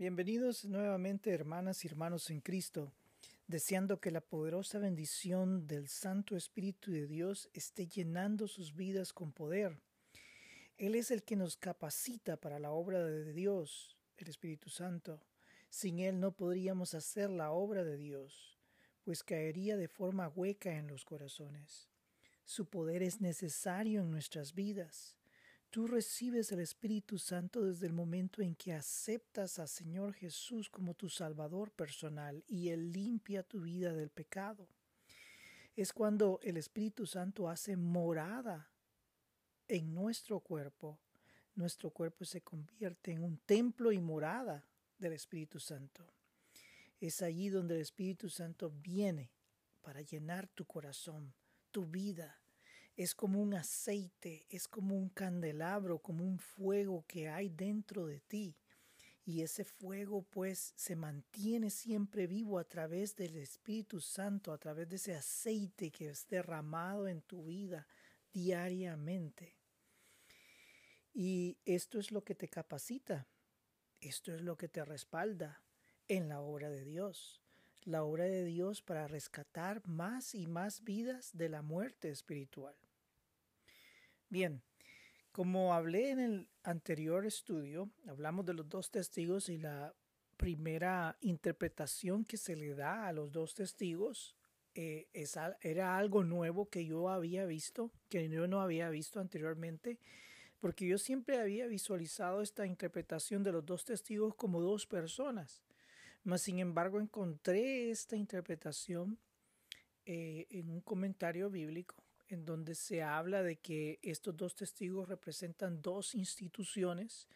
Bienvenidos nuevamente hermanas y hermanos en Cristo, deseando que la poderosa bendición del Santo Espíritu de Dios esté llenando sus vidas con poder. Él es el que nos capacita para la obra de Dios, el Espíritu Santo. Sin Él no podríamos hacer la obra de Dios, pues caería de forma hueca en los corazones. Su poder es necesario en nuestras vidas Tú recibes el Espíritu Santo desde el momento en que aceptas al Señor Jesús como tu Salvador personal y Él limpia tu vida del pecado. Es cuando el Espíritu Santo hace morada en nuestro cuerpo. Nuestro cuerpo se convierte en un templo y morada del Espíritu Santo. Es allí donde el Espíritu Santo viene para llenar tu corazón, tu vida, es como un aceite, es como un candelabro, como un fuego que hay dentro de ti. Y ese fuego pues se mantiene siempre vivo a través del Espíritu Santo, a través de ese aceite que es derramado en tu vida diariamente. Y esto es lo que te capacita, esto es lo que te respalda en la obra de Dios la obra de Dios para rescatar más y más vidas de la muerte espiritual. Bien, como hablé en el anterior estudio, hablamos de los dos testigos y la primera interpretación que se le da a los dos testigos eh, era algo nuevo que yo había visto, que yo no había visto anteriormente, porque yo siempre había visualizado esta interpretación de los dos testigos como dos personas. Mas, sin embargo, encontré esta interpretación eh, en un comentario bíblico en donde se habla de que estos dos testigos representan dos instituciones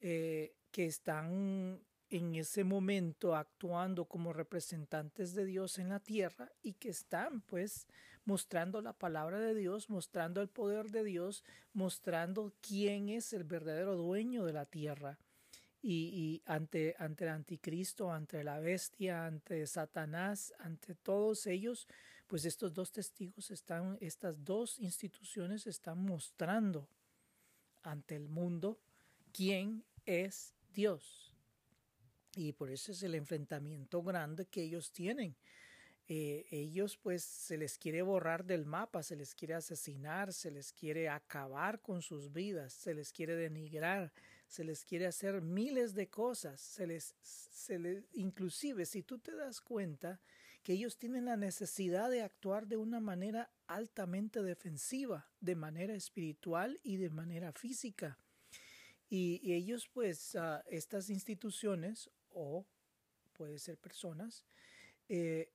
eh, que están en ese momento actuando como representantes de Dios en la tierra y que están pues mostrando la palabra de Dios, mostrando el poder de Dios, mostrando quién es el verdadero dueño de la tierra. Y, ante, ante el anticristo, ante la bestia, ante Satanás, ante todos ellos, pues estos dos testigos están, estas dos instituciones están mostrando ante el mundo quién es Dios. Y por eso es el enfrentamiento grande que ellos tienen eh, ellos pues se les quiere borrar del mapa, se les quiere asesinar, se les quiere acabar con sus vidas, se les quiere denigrar, se les quiere hacer miles de cosas, se les, se les, inclusive si tú te das cuenta que ellos tienen la necesidad de actuar de una manera altamente defensiva, de manera espiritual y de manera física. Y, ellos pues, estas instituciones o puede ser personas, eh,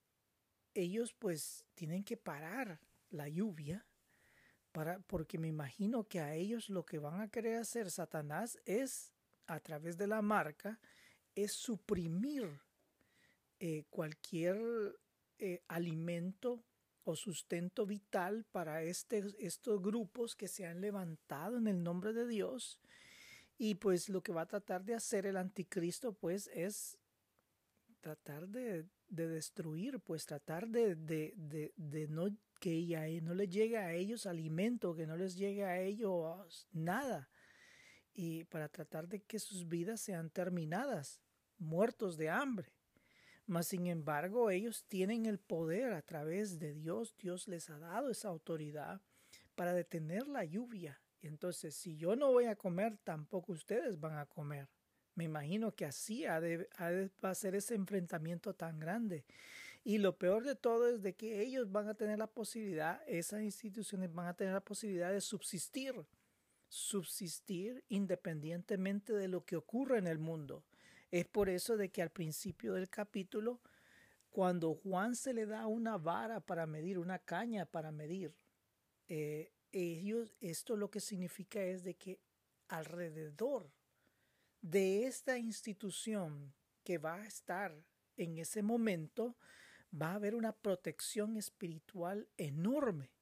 ellos pues tienen que parar la lluvia para, porque me imagino que a ellos lo que van a querer hacer Satanás es, a través de la marca, es suprimir eh, cualquier eh, alimento o sustento vital para este, estos grupos que se han levantado en el nombre de Dios. Y pues lo que va a tratar de hacer el anticristo pues es tratar de de destruir, pues tratar de, de, de, no que ella, no les llegue a ellos alimento, que no les llegue a ellos nada, y para tratar de que sus vidas sean terminadas, muertos de hambre. Mas sin embargo, ellos tienen el poder a través de Dios, Dios les ha dado esa autoridad para detener la lluvia. Entonces, si yo no voy a comer, tampoco ustedes van a comer. Me imagino que así ha de, va a ser ese enfrentamiento tan grande. Y lo peor de todo es de que ellos van a tener la posibilidad, esas instituciones van a tener la posibilidad de subsistir, subsistir independientemente de lo que ocurra en el mundo. Es por eso de que al principio del capítulo, cuando Juan se le da una vara para medir, una caña para medir, eh, ellos, esto lo que significa es de que alrededor de esta institución que va a estar en ese momento, va a haber una protección espiritual enorme.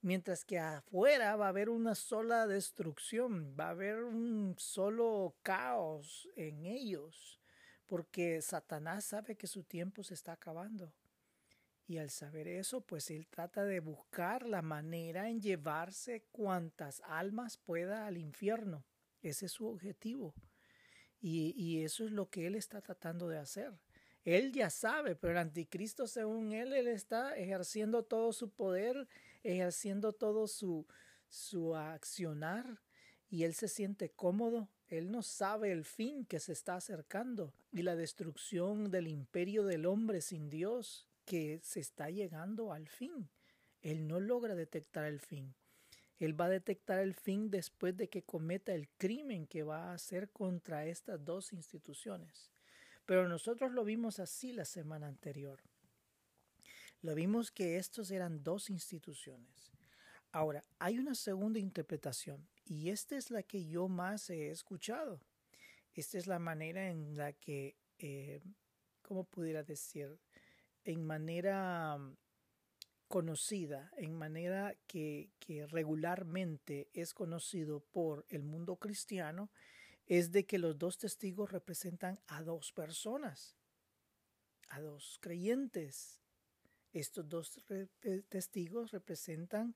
Mientras que afuera va a haber una sola destrucción, va a haber un solo caos en ellos, porque Satanás sabe que su tiempo se está acabando. Y al saber eso, pues él trata de buscar la manera en llevarse cuantas almas pueda al infierno. Ese es su objetivo. Y, y eso es lo que él está tratando de hacer. Él ya sabe, pero el anticristo, según él, él está ejerciendo todo su poder, ejerciendo todo su, su accionar y él se siente cómodo. Él no sabe el fin que se está acercando y la destrucción del imperio del hombre sin Dios que se está llegando al fin. Él no logra detectar el fin. Él va a detectar el fin después de que cometa el crimen que va a hacer contra estas dos instituciones. Pero nosotros lo vimos así la semana anterior. Lo vimos que estos eran dos instituciones. Ahora, hay una segunda interpretación y esta es la que yo más he escuchado. Esta es la manera en la que, eh, ¿cómo pudiera decir? En manera mm, conocida, en manera que, que regularmente es conocido por el mundo cristiano, es de que los dos testigos representan a dos personas, a dos creyentes. Estos dos testigos representan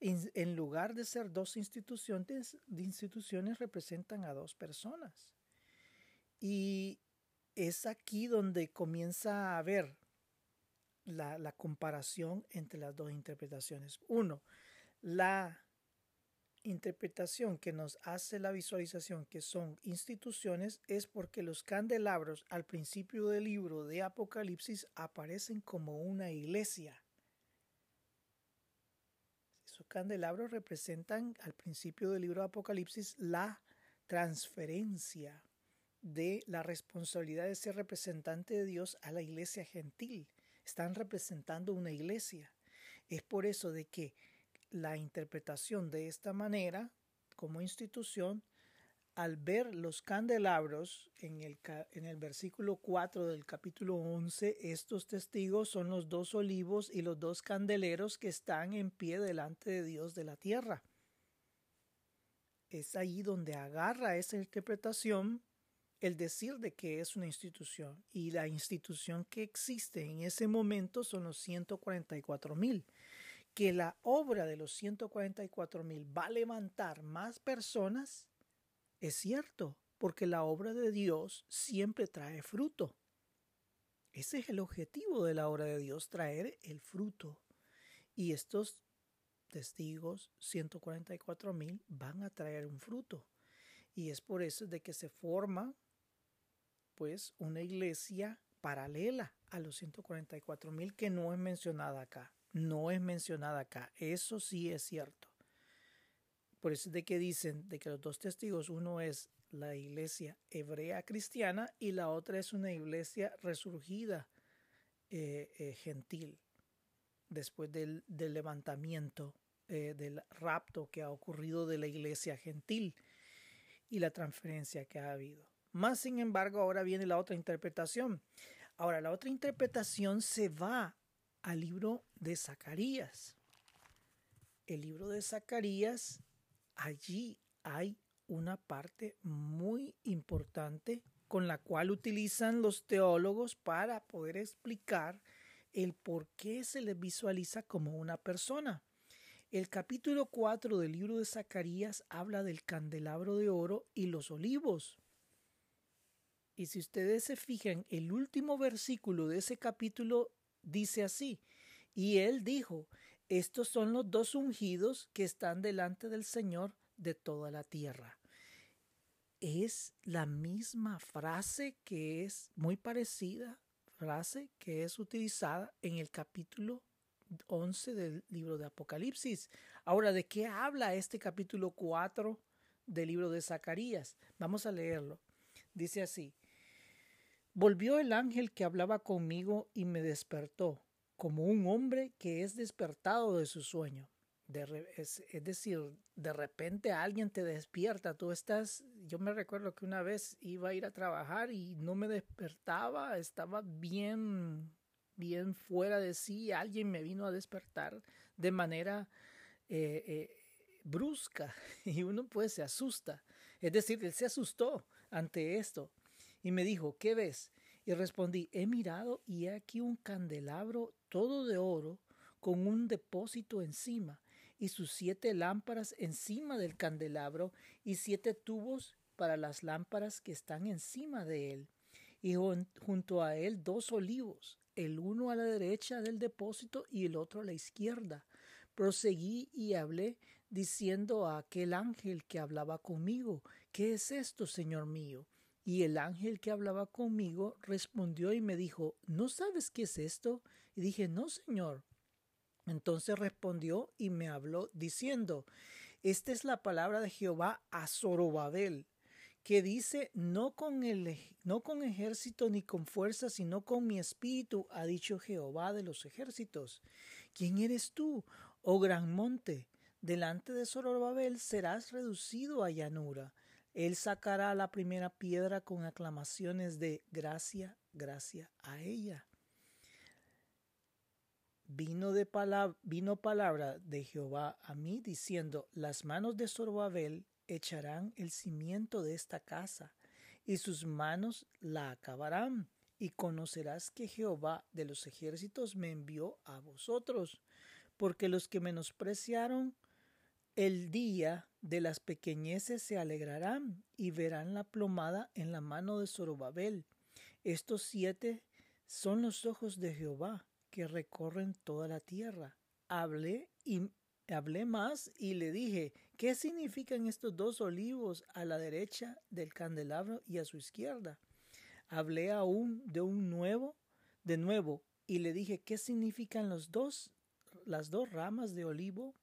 en, lugar de ser dos instituciones, instituciones representan a dos personas. Y es aquí donde comienza a haber la comparación entre las dos interpretaciones. Uno, la interpretación que nos hace la visualización que son instituciones es porque los candelabros al principio del libro de Apocalipsis aparecen como una iglesia candelabros representan al principio del libro de Apocalipsis la transferencia de la responsabilidad de ser representante de Dios a la iglesia gentil. Están representando una iglesia. Es por eso de que la interpretación de esta manera como institución al ver los candelabros en el, en el versículo 4 del capítulo 11, estos testigos son los dos olivos y los dos candeleros que están en pie delante de Dios de la tierra. Es ahí donde agarra esa interpretación el decir de que es una institución y la institución que existe en ese momento son los 144 mil que la obra de los 144 mil va a levantar más personas es cierto, porque la obra de Dios siempre trae fruto. Ese es el objetivo de la obra de Dios, traer el fruto. Y estos testigos, 144 mil, van a traer un fruto. Y es por eso de que se forma, pues, una iglesia paralela a los 144 mil que no es mencionada acá. No es mencionada acá. Eso sí es cierto. Por eso es de que dicen de que los dos testigos, uno es la iglesia hebrea cristiana y la otra es una iglesia resurgida eh, eh, gentil después del, levantamiento, eh, del rapto que ha ocurrido de la iglesia gentil y la transferencia que ha habido. Más sin embargo, ahora viene la otra interpretación. Ahora, la otra interpretación se va al libro de Zacarías. El libro de Zacarías allí hay una parte muy importante con la cual utilizan los teólogos para poder explicar el por qué se les visualiza como una persona. El capítulo 4 del libro de Zacarías habla del candelabro de oro y los olivos. Y si ustedes se fijan, el último versículo de ese capítulo dice así, y él dijo, estos son los dos ungidos que están delante del Señor de toda la tierra. Es la misma frase que es muy parecida, frase que es utilizada en el capítulo 11 del libro de Apocalipsis. Ahora, ¿de qué habla este capítulo 4 del libro de Zacarías? Vamos a leerlo. Dice así, Volvió el ángel que hablaba conmigo y me despertó como un hombre que es despertado de su sueño. es, decir, de repente alguien te despierta, tú estás, yo me recuerdo que una vez iba a ir a trabajar y no me despertaba, estaba bien, bien fuera de sí, alguien me vino a despertar de manera eh, eh, brusca y uno pues se asusta. Es decir, él se asustó ante esto y me dijo, ¿qué ves? Y respondí, he mirado y he aquí un candelabro todo de oro con un depósito encima y sus siete lámparas encima del candelabro y siete tubos para las lámparas que están encima de él, y junto a él dos olivos, el uno a la derecha del depósito y el otro a la izquierda. Proseguí y hablé, diciendo a aquel ángel que hablaba conmigo, ¿qué es esto, Señor mío? Y el ángel que hablaba conmigo respondió y me dijo, ¿no sabes qué es esto? Y dije, no, Señor. Entonces respondió y me habló diciendo, esta es la palabra de Jehová a Zorobabel, que dice, no con, el, no con ejército ni con fuerza, sino con mi espíritu, ha dicho Jehová de los ejércitos. ¿Quién eres tú, oh gran monte? Delante de Zorobabel serás reducido a llanura. Él sacará la primera piedra con aclamaciones de gracia, gracia a ella. Vino, de palabra, vino palabra de Jehová a mí diciendo, las manos de Zorobabel echarán el cimiento de esta casa, y sus manos la acabarán, y conocerás que Jehová de los ejércitos me envió a vosotros, porque los que menospreciaron el día de las pequeñeces se alegrarán y verán la plomada en la mano de Zorobabel. Estos siete son los ojos de Jehová que recorren toda la tierra. Hablé y hablé más y le dije, ¿qué significan estos dos olivos a la derecha del candelabro y a su izquierda? Hablé aún de un nuevo, de nuevo, y le dije, ¿qué significan los dos, las dos ramas de olivo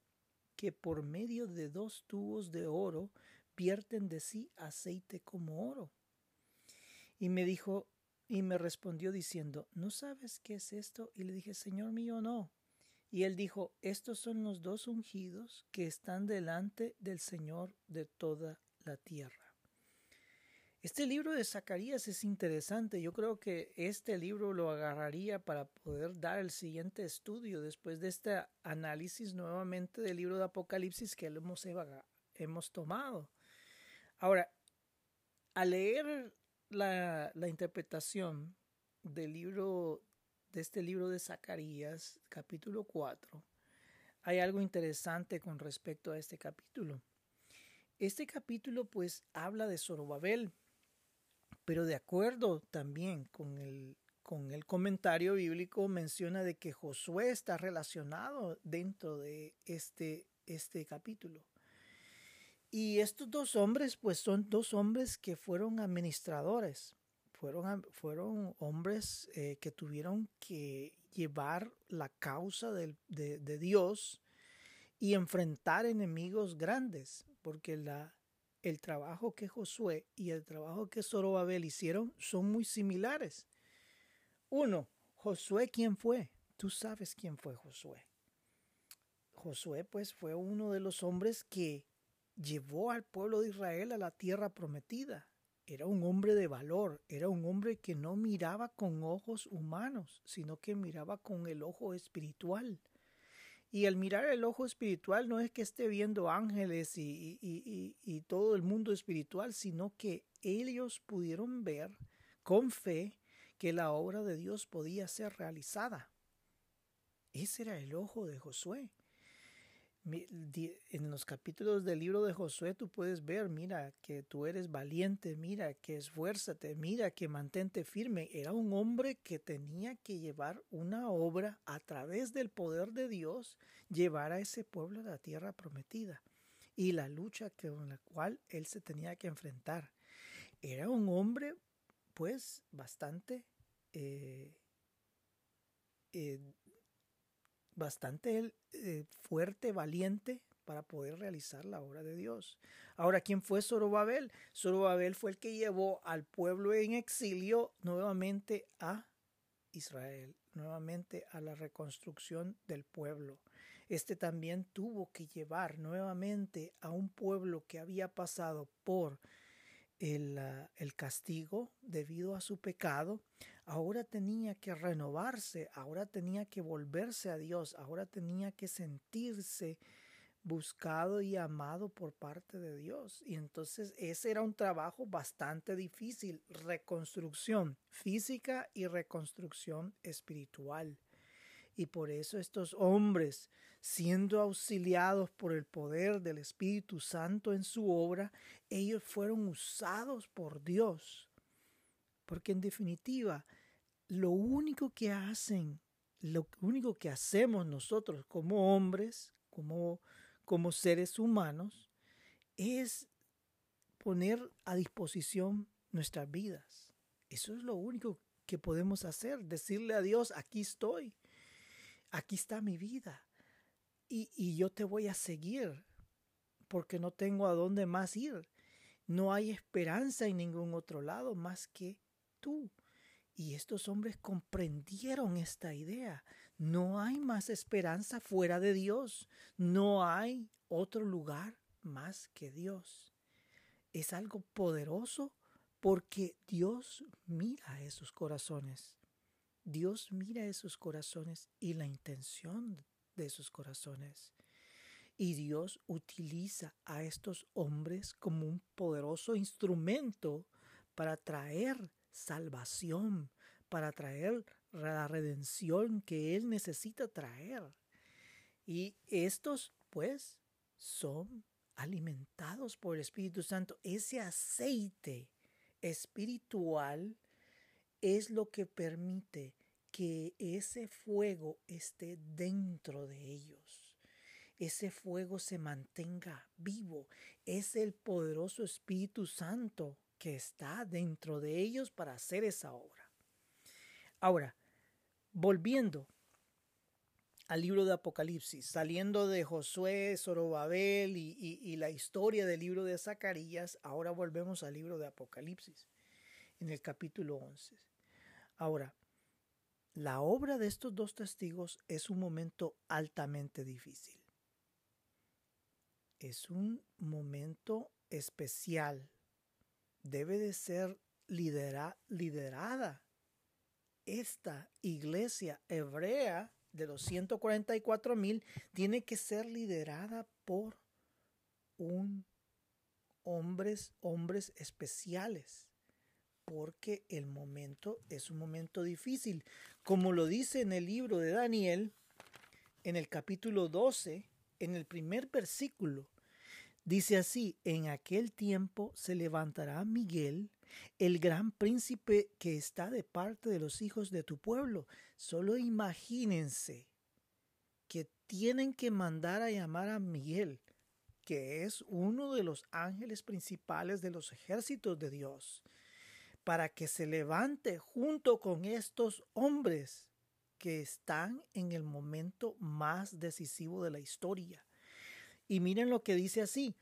que por medio de dos tubos de oro vierten de sí aceite como oro? Y me dijo, y me respondió diciendo, ¿no sabes qué es esto? Y le dije, Señor mío, no. Y él dijo, estos son los dos ungidos que están delante del Señor de toda la tierra. Este libro de Zacarías es interesante. Yo creo que este libro lo agarraría para poder dar el siguiente estudio después de este análisis nuevamente del libro de Apocalipsis que hemos, hemos tomado. Ahora, al leer la, la interpretación del libro de este libro de Zacarías, capítulo 4, hay algo interesante con respecto a este capítulo. Este capítulo pues habla de Zorobabel, pero de acuerdo también con el, con el comentario bíblico menciona de que Josué está relacionado dentro de este, este capítulo. Y estos dos hombres, pues son dos hombres que fueron administradores, fueron, fueron hombres eh, que tuvieron que llevar la causa de, de, Dios y enfrentar enemigos grandes, porque la, el trabajo que Josué y el trabajo que Zorobabel hicieron son muy similares. Uno, Josué, ¿quién fue? Tú sabes quién fue Josué. Josué, pues, fue uno de los hombres que llevó al pueblo de Israel a la tierra prometida. Era un hombre de valor, era un hombre que no miraba con ojos humanos, sino que miraba con el ojo espiritual. Y al mirar el ojo espiritual no es que esté viendo ángeles y, y, y, todo el mundo espiritual, sino que ellos pudieron ver con fe que la obra de Dios podía ser realizada. Ese era el ojo de Josué en los capítulos del libro de Josué tú puedes ver, mira, que tú eres valiente, mira, que esfuérzate, mira, que mantente firme. Era un hombre que tenía que llevar una obra a través del poder de Dios, llevar a ese pueblo a la tierra prometida y la lucha con la cual él se tenía que enfrentar. Era un hombre, pues, bastante eh, eh, bastante eh, fuerte, valiente para poder realizar la obra de Dios. Ahora, ¿quién fue Zorobabel? Zorobabel fue el que llevó al pueblo en exilio nuevamente a Israel, nuevamente a la reconstrucción del pueblo. Este también tuvo que llevar nuevamente a un pueblo que había pasado por el, ah, el, castigo debido a su pecado, ahora tenía que renovarse, ahora tenía que volverse a Dios, ahora tenía que sentirse buscado y amado por parte de Dios. Y entonces ese era un trabajo bastante difícil, reconstrucción física y reconstrucción espiritual. Y por eso estos hombres, siendo auxiliados por el poder del Espíritu Santo en su obra, ellos fueron usados por Dios. Porque en definitiva, lo único que hacen, lo único que hacemos nosotros como hombres, como, como seres humanos, es poner a disposición nuestras vidas. Eso es lo único que podemos hacer, decirle a Dios, aquí estoy, aquí está mi vida y, y yo te voy a seguir porque no tengo a dónde más ir. No hay esperanza en ningún otro lado más que tú. Y estos hombres comprendieron esta idea. No hay más esperanza fuera de Dios. No hay otro lugar más que Dios. Es algo poderoso porque Dios mira esos corazones. Dios mira esos corazones y la intención de esos corazones. Y Dios utiliza a estos hombres como un poderoso instrumento para traer salvación, para traer la redención que Él necesita traer. Y estos, pues, son alimentados por el Espíritu Santo. Ese aceite espiritual es lo que permite que ese fuego esté dentro de ellos. Ese fuego se mantenga vivo. Es el poderoso Espíritu Santo que está dentro de ellos para hacer esa obra. Ahora, volviendo al libro de Apocalipsis, saliendo de Josué, Zorobabel y, la historia del libro de Zacarías, ahora volvemos al libro de Apocalipsis, en el capítulo 11. Ahora, la obra de estos dos testigos es un momento altamente difícil. Es un momento especial. Debe de ser liderada esta iglesia hebrea de los 144 mil tiene que ser liderada por un hombres, hombres especiales, porque el momento es un momento difícil. Como lo dice en el libro de Daniel, en el capítulo 12, en el primer versículo, dice así, en aquel tiempo se levantará Miguel, el gran príncipe que está de parte de los hijos de tu pueblo. Solo imagínense que tienen que mandar a llamar a Miguel, que es uno de los ángeles principales de los ejércitos de Dios, para que se levante junto con estos hombres que están en el momento más decisivo de la historia. Y miren lo que dice así,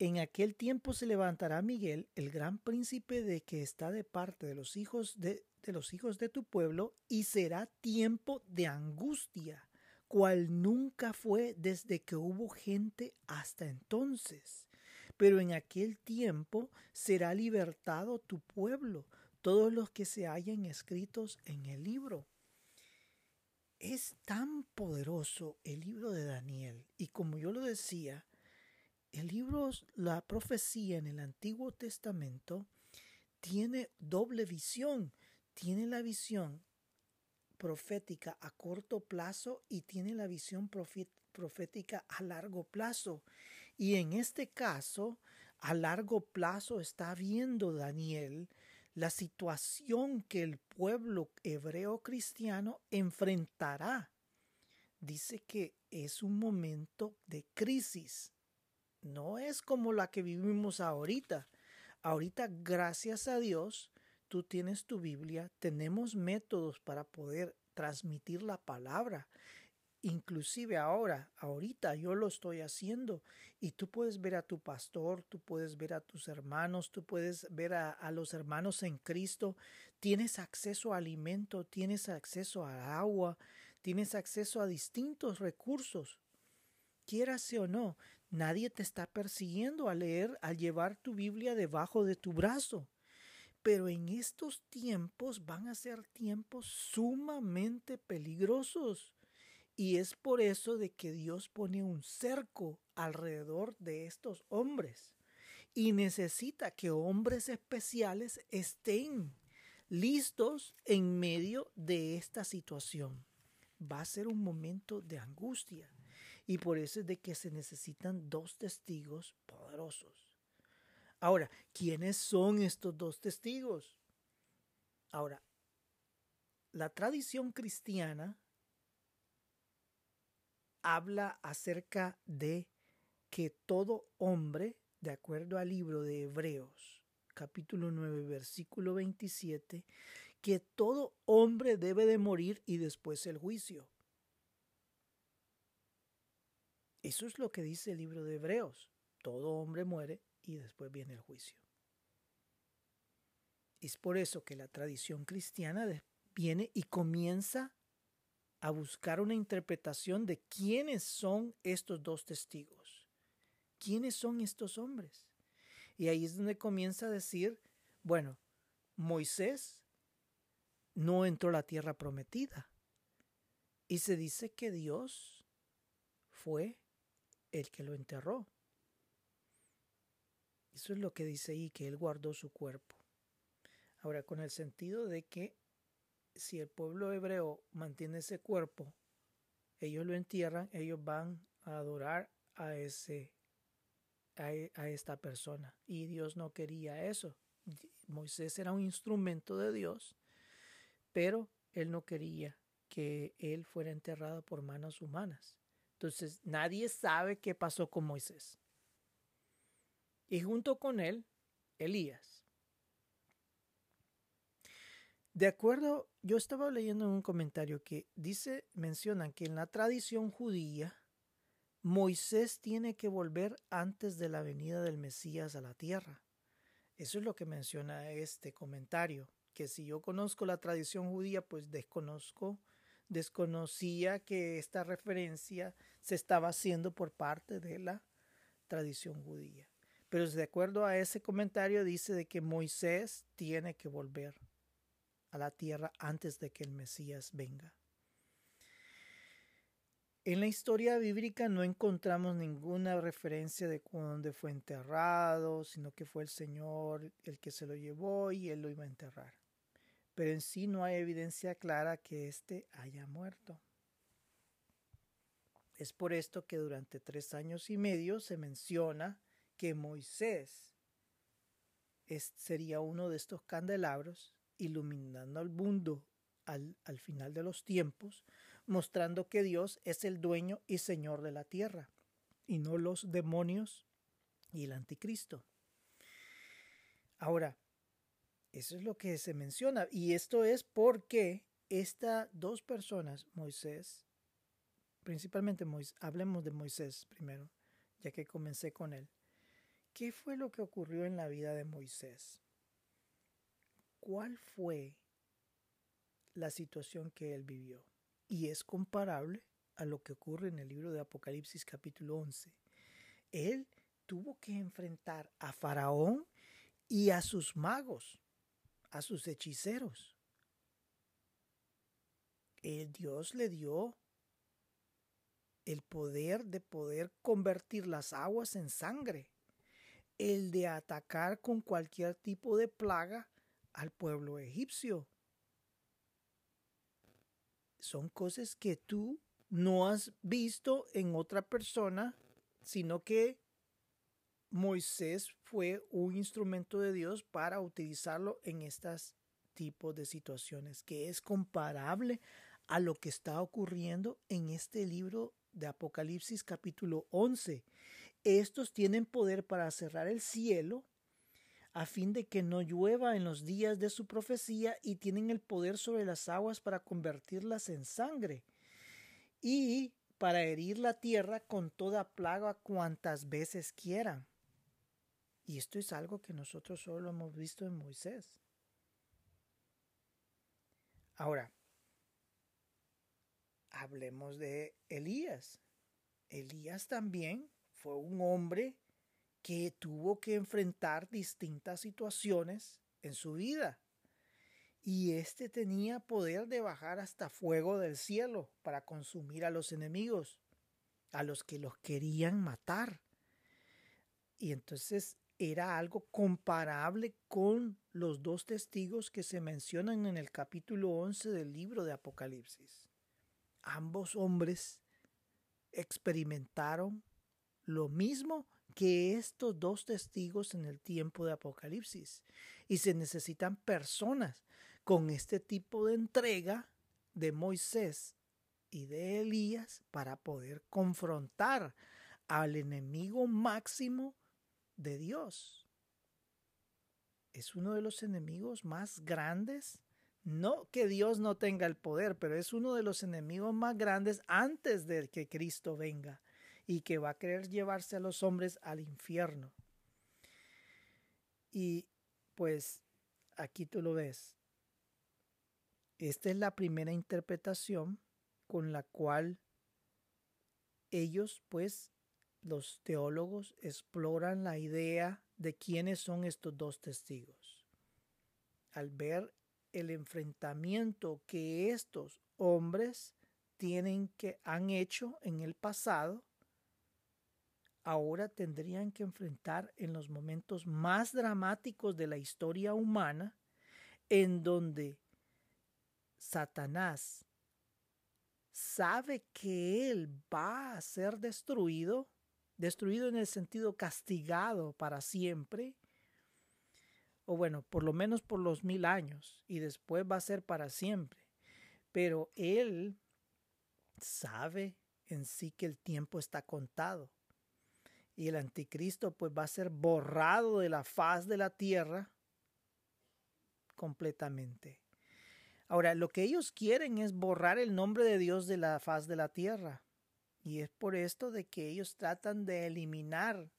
en aquel tiempo se levantará Miguel, el gran príncipe de que está de parte de los hijos de, los hijos de tu pueblo, y será tiempo de angustia, cual nunca fue desde que hubo gente hasta entonces. Pero en aquel tiempo será libertado tu pueblo, todos los que se hallen escritos en el libro. Es tan poderoso el libro de Daniel, y como yo lo decía, el libro, la profecía en el Antiguo Testamento, tiene doble visión. Tiene la visión profética a corto plazo y tiene la visión profética a largo plazo. Y en este caso, a largo plazo está viendo Daniel la situación que el pueblo hebreo cristiano enfrentará. Dice que es un momento de crisis no es como la que vivimos ahorita. Ahorita, gracias a Dios, tú tienes tu Biblia, tenemos métodos para poder transmitir la palabra. Inclusive ahora, ahorita yo lo estoy haciendo y tú puedes ver a tu pastor, tú puedes ver a tus hermanos, tú puedes ver a, a los hermanos en Cristo, tienes acceso a alimento, tienes acceso a agua, tienes acceso a distintos recursos, quieras o no, Nadie te está persiguiendo al leer, al llevar tu Biblia debajo de tu brazo. Pero en estos tiempos van a ser tiempos sumamente peligrosos. Y es por eso de que Dios pone un cerco alrededor de estos hombres. Y necesita que hombres especiales estén listos en medio de esta situación. Va a ser un momento de angustia y por eso es de que se necesitan dos testigos poderosos. Ahora, ¿quiénes son estos dos testigos? Ahora, la tradición cristiana habla acerca de que todo hombre, de acuerdo al libro de Hebreos, capítulo 9, versículo 27, que todo hombre debe de morir y después el juicio. Eso es lo que dice el libro de Hebreos. Todo hombre muere y después viene el juicio. Es por eso que la tradición cristiana viene y comienza a buscar una interpretación de quiénes son estos dos testigos. ¿Quiénes son estos hombres? Y ahí es donde comienza a decir, bueno, Moisés no entró a la tierra prometida. Y se dice que Dios fue el que lo enterró. Eso es lo que dice ahí, que él guardó su cuerpo. Ahora, con el sentido de que si el pueblo hebreo mantiene ese cuerpo, ellos lo entierran, ellos van a adorar a ese a, e, esta persona y Dios no quería eso. Moisés era un instrumento de Dios, pero él no quería que él fuera enterrado por manos humanas. Entonces, nadie sabe qué pasó con Moisés. Y junto con él, Elías. De acuerdo, yo estaba leyendo en un comentario que dice, mencionan que en la tradición judía, Moisés tiene que volver antes de la venida del Mesías a la tierra. Eso es lo que menciona este comentario, que si yo conozco la tradición judía, pues desconozco, desconocía que esta referencia se estaba haciendo por parte de la tradición judía. Pero de acuerdo a ese comentario dice de que Moisés tiene que volver a la tierra antes de que el Mesías venga. En la historia bíblica no encontramos ninguna referencia de cuándo fue enterrado, sino que fue el Señor el que se lo llevó y él lo iba a enterrar. Pero en sí no hay evidencia clara que éste haya muerto. Es por esto que durante tres años y medio se menciona que Moisés sería uno de estos candelabros iluminando al mundo al, al final de los tiempos, mostrando que Dios es el dueño y señor de la tierra, y no los demonios y el anticristo. Ahora, eso es lo que se menciona, y esto es porque estas dos personas, Moisés, principalmente Moisés, hablemos de Moisés primero, ya que comencé con él. ¿Qué fue lo que ocurrió en la vida de Moisés? Cuál fue la situación que él vivió. Y es comparable a lo que ocurre en el libro de Apocalipsis capítulo 11. Él tuvo que enfrentar a Faraón y a sus magos, a sus hechiceros. El Dios le dio el poder de poder convertir las aguas en sangre, el de atacar con cualquier tipo de plaga al pueblo egipcio. Son cosas que tú no has visto en otra persona, sino que Moisés fue un instrumento de Dios para utilizarlo en estos tipos de situaciones, que es comparable a lo que está ocurriendo en este libro de Apocalipsis capítulo 11. Estos tienen poder para cerrar el cielo a fin de que no llueva en los días de su profecía y tienen el poder sobre las aguas para convertirlas en sangre y para herir la tierra con toda plaga cuantas veces quieran. Y esto es algo que nosotros solo hemos visto en Moisés. Ahora, hablemos de Elías. Elías también fue un hombre que tuvo que enfrentar distintas situaciones en su vida. Y éste tenía poder de bajar hasta fuego del cielo para consumir a los enemigos, a los que los querían matar. Y entonces era algo comparable con los dos testigos que se mencionan en el capítulo 11 del libro de Apocalipsis. Ambos hombres experimentaron lo mismo que estos dos testigos en el tiempo de Apocalipsis. Y se necesitan personas con este tipo de entrega de Moisés y de Elías para poder confrontar al enemigo máximo de Dios. Es uno de los enemigos más grandes. No que Dios no tenga el poder, pero es uno de los enemigos más grandes antes de que Cristo venga y que va a querer llevarse a los hombres al infierno. Y pues aquí tú lo ves. Esta es la primera interpretación con la cual ellos, pues, los teólogos exploran la idea de quiénes son estos dos testigos. Al ver el enfrentamiento que estos hombres tienen que han hecho en el pasado, ahora tendrían que enfrentar en los momentos más dramáticos de la historia humana, en donde Satanás sabe que él va a ser destruido, destruido en el sentido castigado para siempre, o bueno, por lo menos por los mil años, y después va a ser para siempre. Pero él sabe en sí que el tiempo está contado. Y el anticristo pues va a ser borrado de la faz de la tierra completamente. Ahora, lo que ellos quieren es borrar el nombre de Dios de la faz de la tierra. Y es por esto de que ellos tratan de eliminar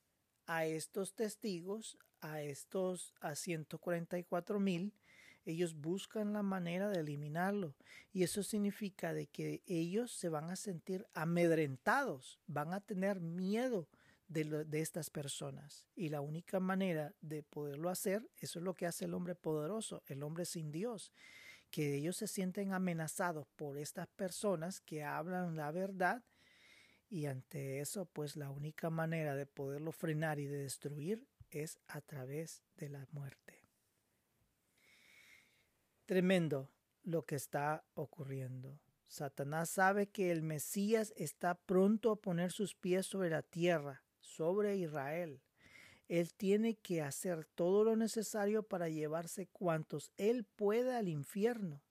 a estos testigos, a estos a 144 mil, ellos buscan la manera de eliminarlo. Y eso significa de que ellos se van a sentir amedrentados, van a tener miedo de, estas personas. Y la única manera de poderlo hacer, eso es lo que hace el hombre poderoso, el hombre sin Dios que ellos se sienten amenazados por estas personas que hablan la verdad y ante eso pues la única manera de poderlo frenar y de destruir es a través de la muerte. Tremendo lo que está ocurriendo. Satanás sabe que el Mesías está pronto a poner sus pies sobre la tierra, sobre Israel. Él tiene que hacer todo lo necesario para llevarse cuantos Él pueda al infierno.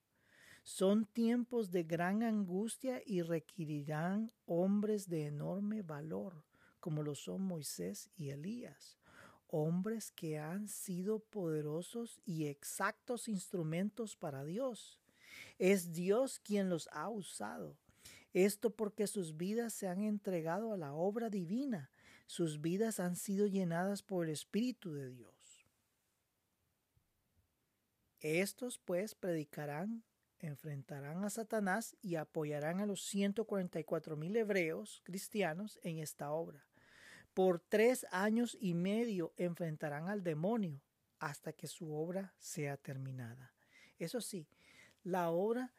Son tiempos de gran angustia y requerirán hombres de enorme valor, como lo son Moisés y Elías, hombres que han sido poderosos y exactos instrumentos para Dios. Es Dios quien los ha usado. Esto porque sus vidas se han entregado a la obra divina sus vidas han sido llenadas por el Espíritu de Dios. Estos pues predicarán, enfrentarán a Satanás y apoyarán a los 144 mil hebreos cristianos en esta obra. Por tres años y medio enfrentarán al demonio hasta que su obra sea terminada. Eso sí, la obra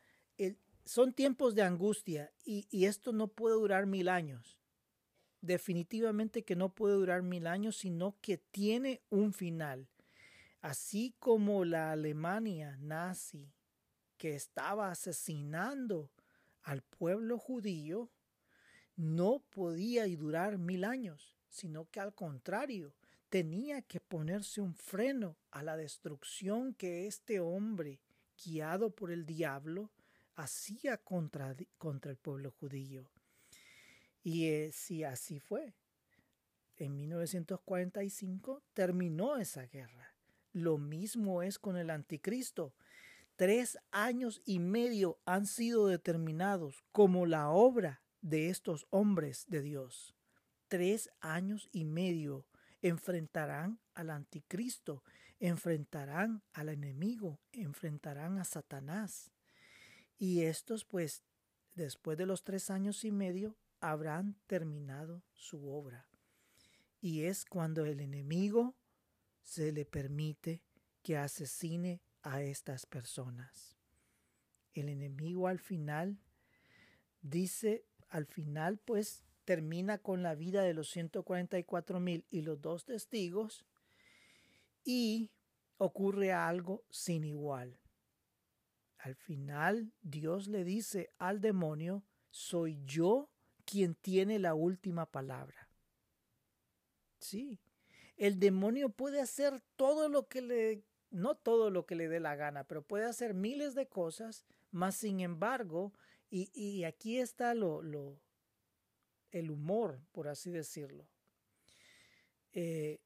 son tiempos de angustia y, y esto no puede durar mil años definitivamente que no puede durar mil años, sino que tiene un final. Así como la Alemania nazi, que estaba asesinando al pueblo judío, no podía durar mil años, sino que al contrario, tenía que ponerse un freno a la destrucción que este hombre, guiado por el diablo, hacía contra, contra el pueblo judío. Y eh, si así fue, en 1945 terminó esa guerra. Lo mismo es con el anticristo. Tres años y medio han sido determinados como la obra de estos hombres de Dios. Tres años y medio enfrentarán al anticristo, enfrentarán al enemigo, enfrentarán a Satanás. Y estos pues, después de los tres años y medio, habrán terminado su obra. Y es cuando el enemigo se le permite que asesine a estas personas. El enemigo al final dice, al final pues termina con la vida de los 144 mil y los dos testigos y ocurre algo sin igual. Al final Dios le dice al demonio, soy yo quien tiene la última palabra. Sí, el demonio puede hacer todo lo que le, no todo lo que le dé la gana, pero puede hacer miles de cosas, más sin embargo, y, aquí está lo, lo, el humor, por así decirlo. Eh,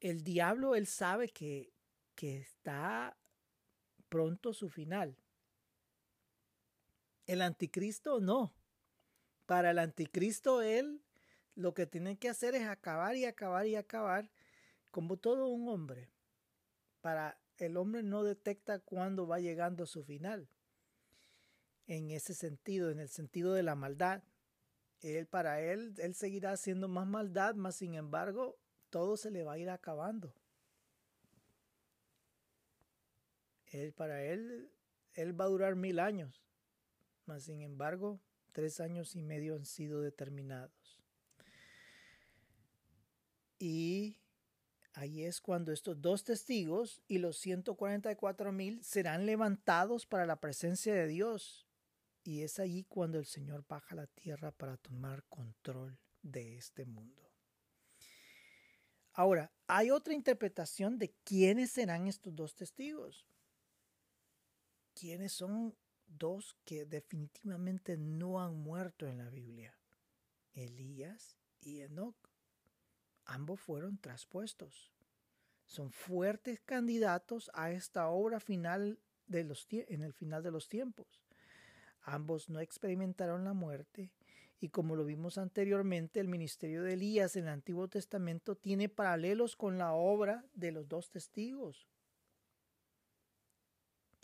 el diablo, él sabe que, que está pronto su final. El anticristo no. Para el anticristo, él lo que tiene que hacer es acabar y acabar y acabar como todo un hombre. Para el hombre no detecta cuándo va llegando su final. En ese sentido, en el sentido de la maldad. Él, para él, él seguirá haciendo más maldad, más sin embargo, todo se le va a ir acabando. Él, para él, él va a durar mil años, sin embargo, tres años y medio han sido determinados. Y ahí es cuando estos dos testigos y los 144 mil serán levantados para la presencia de Dios. Y es allí cuando el Señor baja la tierra para tomar control de este mundo. Ahora, hay otra interpretación de quiénes serán estos dos testigos. ¿Quiénes son dos que definitivamente no han muerto en la Biblia? Elías y Enoch. Ambos fueron traspuestos. Son fuertes candidatos a esta obra final de los en el final de los tiempos. Ambos no experimentaron la muerte y como lo vimos anteriormente, el ministerio de Elías en el Antiguo Testamento tiene paralelos con la obra de los dos testigos,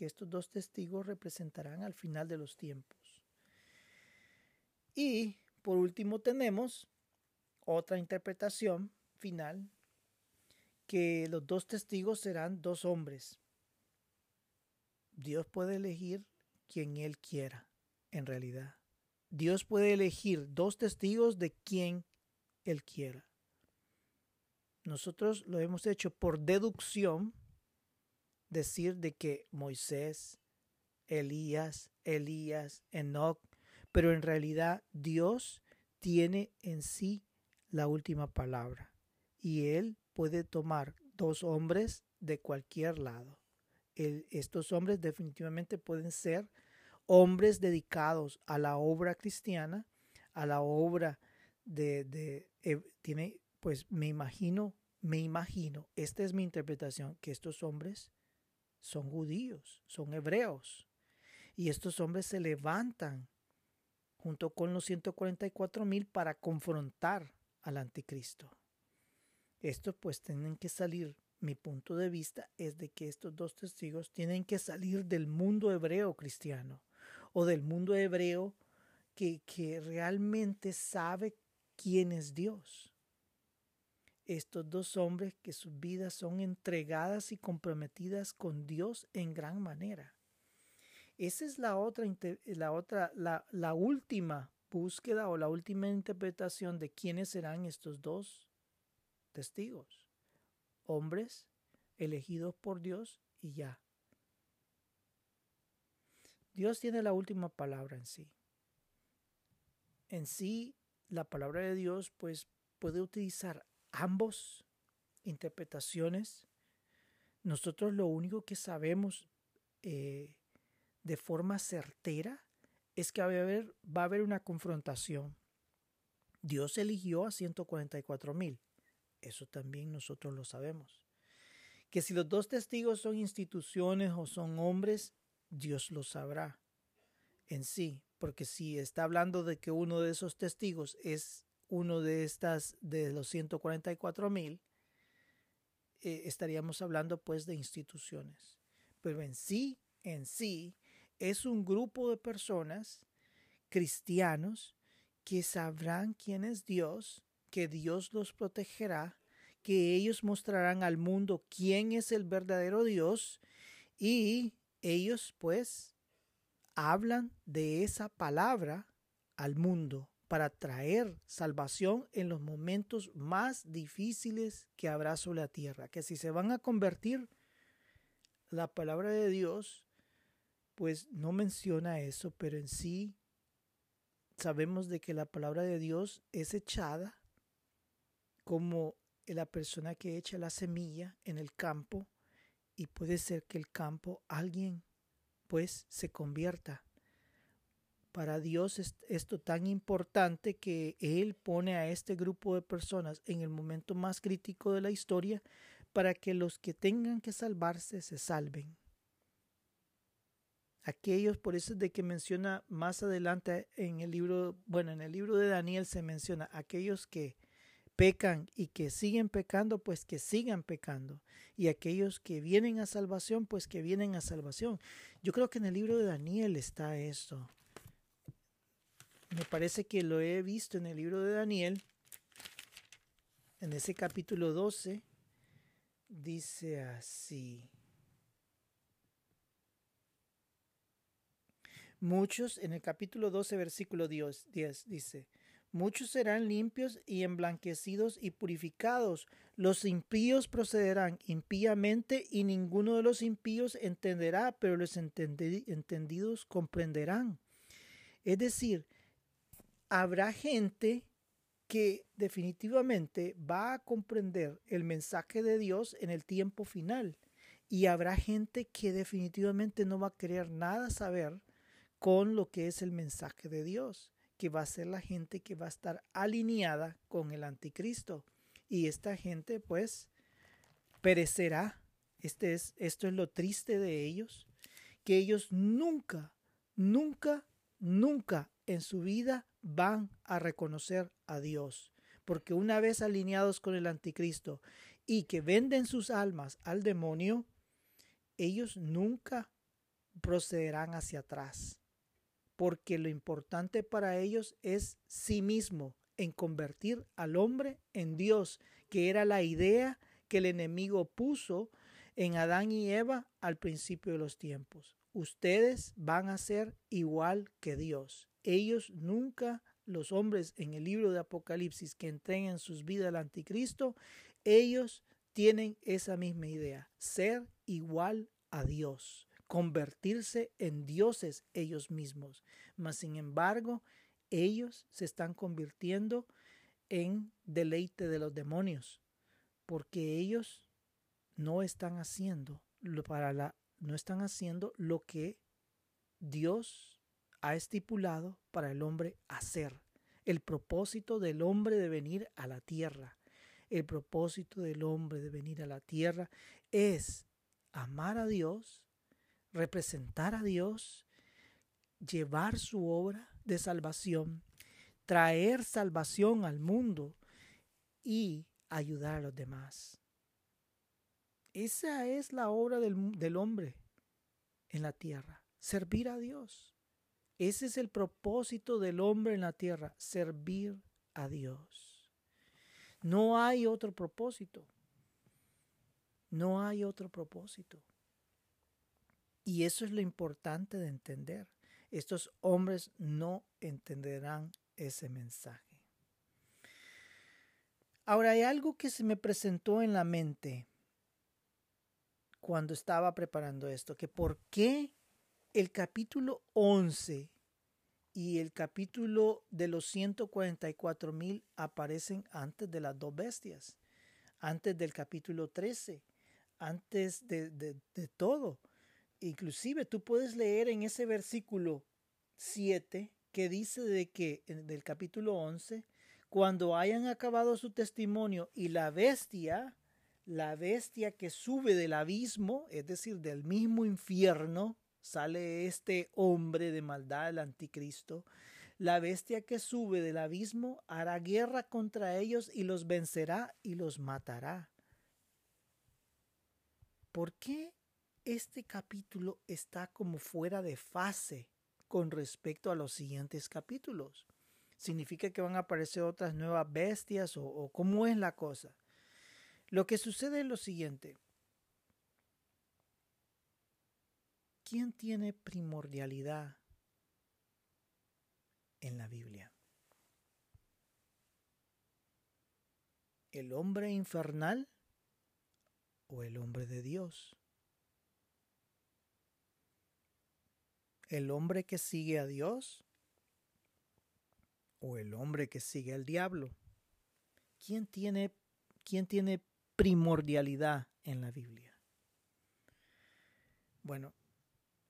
que estos dos testigos representarán al final de los tiempos. Y por último tenemos otra interpretación final, que los dos testigos serán dos hombres. Dios puede elegir quien Él quiera, en realidad. Dios puede elegir dos testigos de quien Él quiera. Nosotros lo hemos hecho por deducción, decir de que Moisés, Elías, Elías, Enoch, pero en realidad Dios tiene en sí la última palabra y Él puede tomar dos hombres de cualquier lado. estos hombres definitivamente pueden ser hombres dedicados a la obra cristiana, a la obra de, eh, pues me imagino, me imagino, esta es mi interpretación, que estos hombres son judíos, son hebreos, y estos hombres se levantan junto con los 144 mil para confrontar al anticristo. Estos pues tienen que salir, mi punto de vista es de que estos dos testigos tienen que salir del mundo hebreo cristiano o del mundo hebreo que, que realmente sabe quién es Dios. Estos dos hombres que sus vidas son entregadas y comprometidas con Dios en gran manera. Esa es la otra, la otra, la, la última búsqueda o la última interpretación de quiénes serán estos dos testigos. Hombres elegidos por Dios y ya. Dios tiene la última palabra en sí. En sí, la palabra de Dios pues puede utilizar ambos interpretaciones. Nosotros lo único que sabemos eh, de forma certera es que va a, haber, va a haber una confrontación. Dios eligió a 144 mil. Eso también nosotros lo sabemos. Que si los dos testigos son instituciones o son hombres, Dios lo sabrá en sí, porque si está hablando de que uno de esos testigos es uno de estas de los 144 mil, eh, estaríamos hablando pues de instituciones. Pero en sí, en sí, es un grupo de personas cristianos que sabrán quién es Dios, que Dios los protegerá, que ellos mostrarán al mundo quién es el verdadero Dios y ellos pues hablan de esa palabra al mundo para traer salvación en los momentos más difíciles que habrá sobre la tierra. Que si se van a convertir, la palabra de Dios, pues no menciona eso, pero en sí sabemos de que la palabra de Dios es echada como la persona que echa la semilla en el campo y puede ser que el campo alguien pues se convierta. Para Dios es esto tan importante que Él pone a este grupo de personas en el momento más crítico de la historia para que los que tengan que salvarse se salven. Aquellos, por eso es de que menciona más adelante en el libro, bueno, en el libro de Daniel se menciona aquellos que pecan y que siguen pecando, pues que sigan pecando. Y aquellos que vienen a salvación, pues que vienen a salvación. Yo creo que en el libro de Daniel está esto. Me parece que lo he visto en el libro de Daniel, en ese capítulo 12, dice así. Muchos, en el capítulo 12, versículo 10, 10 dice, Muchos serán limpios y emblanquecidos y purificados. Los impíos procederán impíamente y ninguno de los impíos entenderá, pero los entendidos comprenderán. Es decir, habrá gente que definitivamente va a comprender el mensaje de Dios en el tiempo final y habrá gente que definitivamente no va a querer nada saber con lo que es el mensaje de Dios que va a ser la gente que va a estar alineada con el anticristo. Y esta gente pues perecerá. Este es, esto es lo triste de ellos, que ellos nunca, nunca, nunca en su vida van a reconocer a Dios. Porque una vez alineados con el anticristo y que venden sus almas al demonio, ellos nunca procederán hacia atrás porque lo importante para ellos es sí mismo, en convertir al hombre en Dios, que era la idea que el enemigo puso en Adán y Eva al principio de los tiempos. Ustedes van a ser igual que Dios. Ellos nunca, los hombres en el libro de Apocalipsis que entreguen sus vidas al anticristo, ellos tienen esa misma idea, ser igual a Dios convertirse en dioses ellos mismos. Mas, sin embargo, ellos se están convirtiendo en deleite de los demonios, porque ellos no están haciendo para la, no están haciendo lo que Dios ha estipulado para el hombre hacer. El propósito del hombre de venir a la tierra. El propósito del hombre de venir a la tierra es amar a Dios representar a Dios, llevar su obra de salvación, traer salvación al mundo y ayudar a los demás. Esa es la obra del, hombre en la tierra, servir a Dios. Ese es el propósito del hombre en la tierra, servir a Dios. No hay otro propósito. No hay otro propósito. Y eso es lo importante de entender. Estos hombres no entenderán ese mensaje. Ahora hay algo que se me presentó en la mente cuando estaba preparando esto, que por qué el capítulo 11 y el capítulo de los 144 mil aparecen antes de las dos bestias, antes del capítulo 13, antes de, de, de todo. Inclusive tú puedes leer en ese versículo 7 que dice de que en del capítulo 11, cuando hayan acabado su testimonio y la bestia, la bestia que sube del abismo, es decir, del mismo infierno, sale este hombre de maldad, el anticristo, la bestia que sube del abismo hará guerra contra ellos y los vencerá y los matará. ¿Por qué este capítulo está como fuera de fase con respecto a los siguientes capítulos. ¿Significa que van a aparecer otras nuevas bestias o, cómo es la cosa? Lo que sucede es lo siguiente. ¿Quién tiene primordialidad en la Biblia? ¿El hombre infernal o el hombre de Dios? ¿El hombre que sigue a Dios o el hombre que sigue al diablo? ¿Quién tiene, quién tiene primordialidad en la Biblia? Bueno,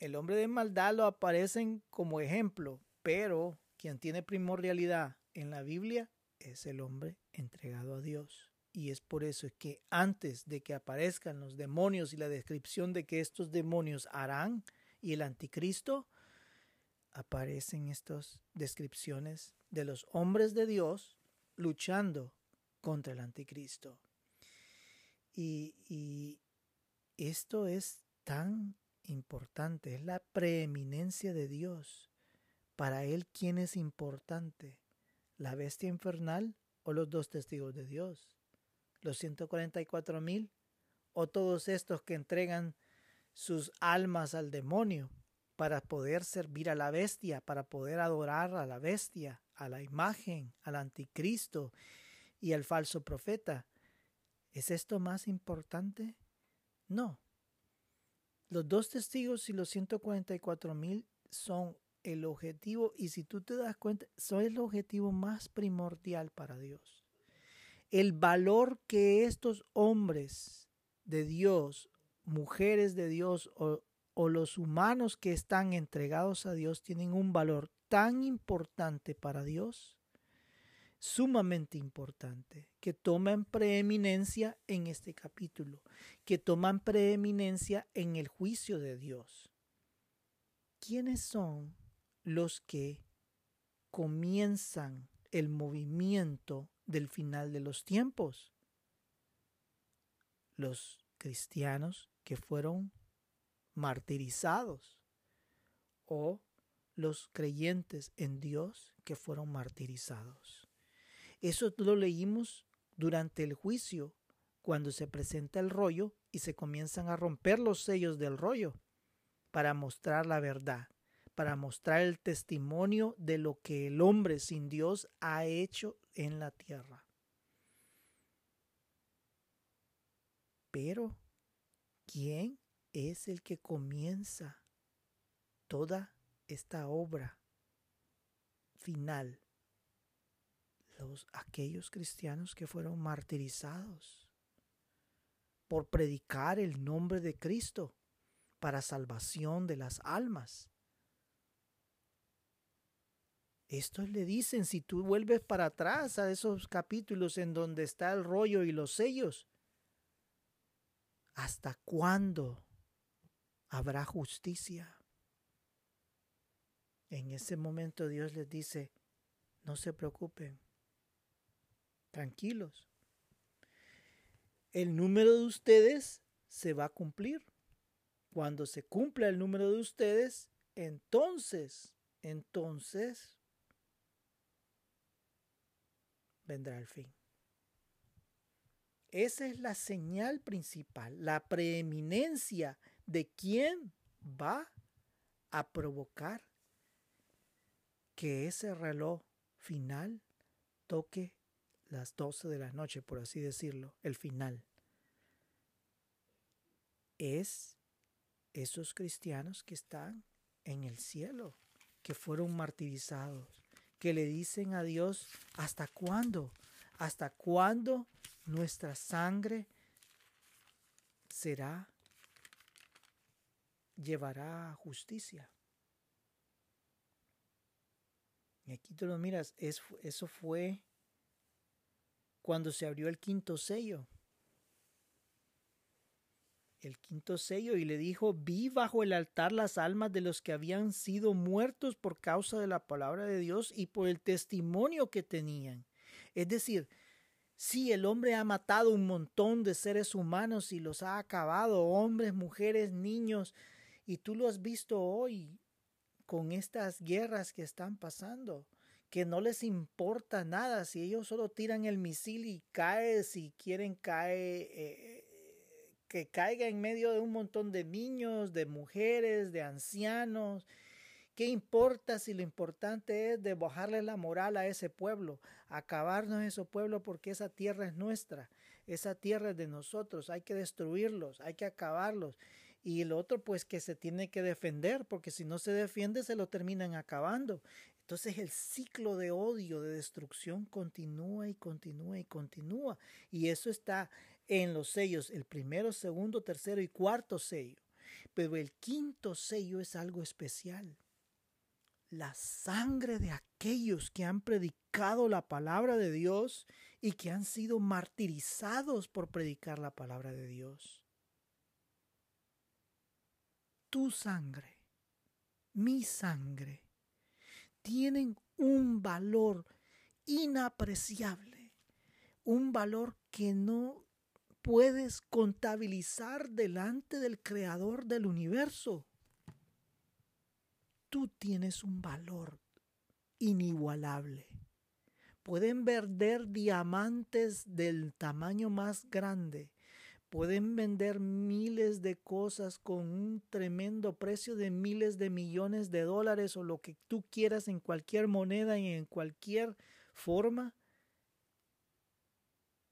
el hombre de maldad lo aparecen como ejemplo, pero quien tiene primordialidad en la Biblia es el hombre entregado a Dios. Y es por eso que antes de que aparezcan los demonios y la descripción de que estos demonios harán y el anticristo, aparecen estas descripciones de los hombres de Dios luchando contra el anticristo. Y, y esto es tan importante, es la preeminencia de Dios. Para Él, ¿quién es importante? ¿La bestia infernal o los dos testigos de Dios? ¿Los 144 mil o todos estos que entregan sus almas al demonio para poder servir a la bestia, para poder adorar a la bestia, a la imagen, al anticristo y al falso profeta. ¿Es esto más importante? No. Los dos testigos y los 144 mil son el objetivo y si tú te das cuenta, son el objetivo más primordial para Dios. El valor que estos hombres de Dios, mujeres de Dios o, o los humanos que están entregados a Dios tienen un valor tan importante para Dios sumamente importante, que toman preeminencia en este capítulo, que toman preeminencia en el juicio de Dios. ¿Quiénes son los que comienzan el movimiento del final de los tiempos? Los cristianos que fueron martirizados o los creyentes en Dios que fueron martirizados. Eso lo leímos durante el juicio, cuando se presenta el rollo y se comienzan a romper los sellos del rollo para mostrar la verdad, para mostrar el testimonio de lo que el hombre sin Dios ha hecho en la tierra. Pero, ¿quién es el que comienza toda esta obra final aquellos cristianos que fueron martirizados por predicar el nombre de Cristo para salvación de las almas. Estos le dicen, si tú vuelves para atrás a esos capítulos en donde está el rollo y los sellos, ¿hasta cuándo habrá justicia? En ese momento Dios les dice, no se preocupen, tranquilos. El número de ustedes se va a cumplir. Cuando se cumpla el número de ustedes, entonces, entonces vendrá el fin. Esa es la señal principal, la preeminencia de quién va a provocar que ese reloj final toque las 12 de la noche, por así decirlo, el final, es esos cristianos que están en el cielo, que fueron martirizados, que le dicen a Dios, ¿hasta cuándo? ¿Hasta cuándo nuestra sangre será, llevará justicia? Y aquí tú lo miras, eso fue cuando se abrió el quinto sello. El quinto sello y le dijo, vi bajo el altar las almas de los que habían sido muertos por causa de la palabra de Dios y por el testimonio que tenían. Es decir, si el hombre ha matado un montón de seres humanos y los ha acabado, hombres, mujeres, niños, y tú lo has visto hoy con estas guerras que están pasando que no les importa nada, si ellos solo tiran el misil y cae, si quieren cae, eh, que caiga en medio de un montón de niños, de mujeres, de ancianos, ¿Qué importa si lo importante es de bajarle la moral a ese pueblo, acabarnos ese pueblo porque esa tierra es nuestra, esa tierra es de nosotros, hay que destruirlos, hay que acabarlos. Y el otro pues que se tiene que defender, porque si no se defiende se lo terminan acabando. Entonces el ciclo de odio, de destrucción continúa y continúa y continúa. Y eso está en los sellos, el primero, segundo, tercero y cuarto sello. Pero el quinto sello es algo especial. La sangre de aquellos que han predicado la palabra de Dios y que han sido martirizados por predicar la palabra de Dios. Tu sangre, mi sangre, tienen un valor inapreciable, un valor que no puedes contabilizar delante del creador del universo. Tú tienes un valor inigualable. Pueden vender diamantes del tamaño más grande. Pueden vender miles de cosas con un tremendo precio de miles de millones de dólares o lo que tú quieras en cualquier moneda y en cualquier forma.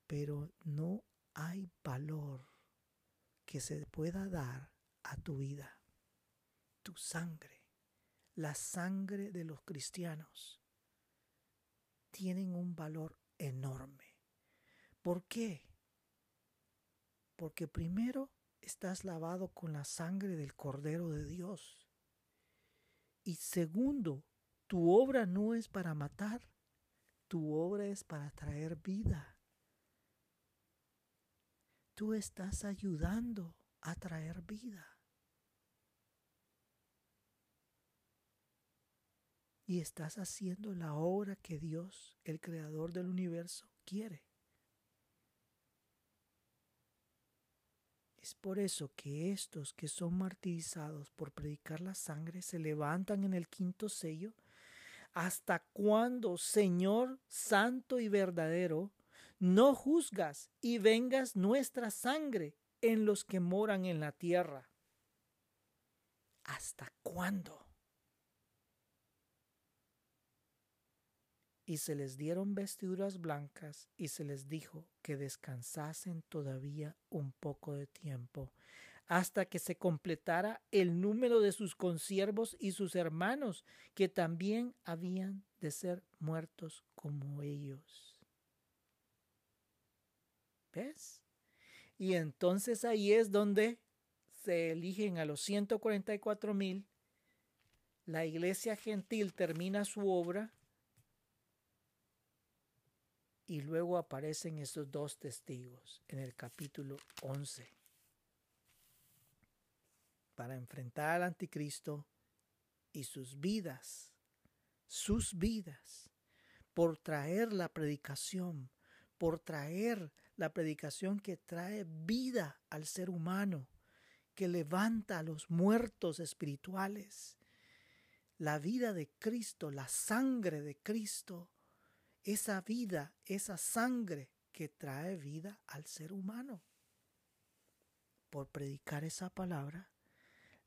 Pero no hay valor que se pueda dar a tu vida, tu sangre, la sangre de los cristianos, tienen un valor enorme. ¿Por qué? Porque primero estás lavado con la sangre del Cordero de Dios. Y segundo, tu obra no es para matar, tu obra es para traer vida tú estás ayudando a traer vida. Y estás haciendo la obra que Dios, el creador del universo, quiere. Es por eso que estos que son martirizados por predicar la sangre se levantan en el quinto sello. ¿Hasta cuándo, Señor Santo y verdadero, no juzgas y vengas nuestra sangre en los que moran en la tierra. ¿Hasta cuándo? Y se les dieron vestiduras blancas y se les dijo que descansasen todavía un poco de tiempo, hasta que se completara el número de sus consiervos y sus hermanos, que también habían de ser muertos como ellos. ¿Ves? Y entonces ahí es donde se eligen a los 144 mil. La iglesia gentil termina su obra y luego aparecen estos dos testigos en el capítulo 11 para enfrentar al anticristo y sus vidas, sus vidas, por traer la predicación, por traer la predicación que trae vida al ser humano, que levanta a los muertos espirituales. La vida de Cristo, la sangre de Cristo, esa vida, esa sangre que trae vida al ser humano. Por predicar esa palabra,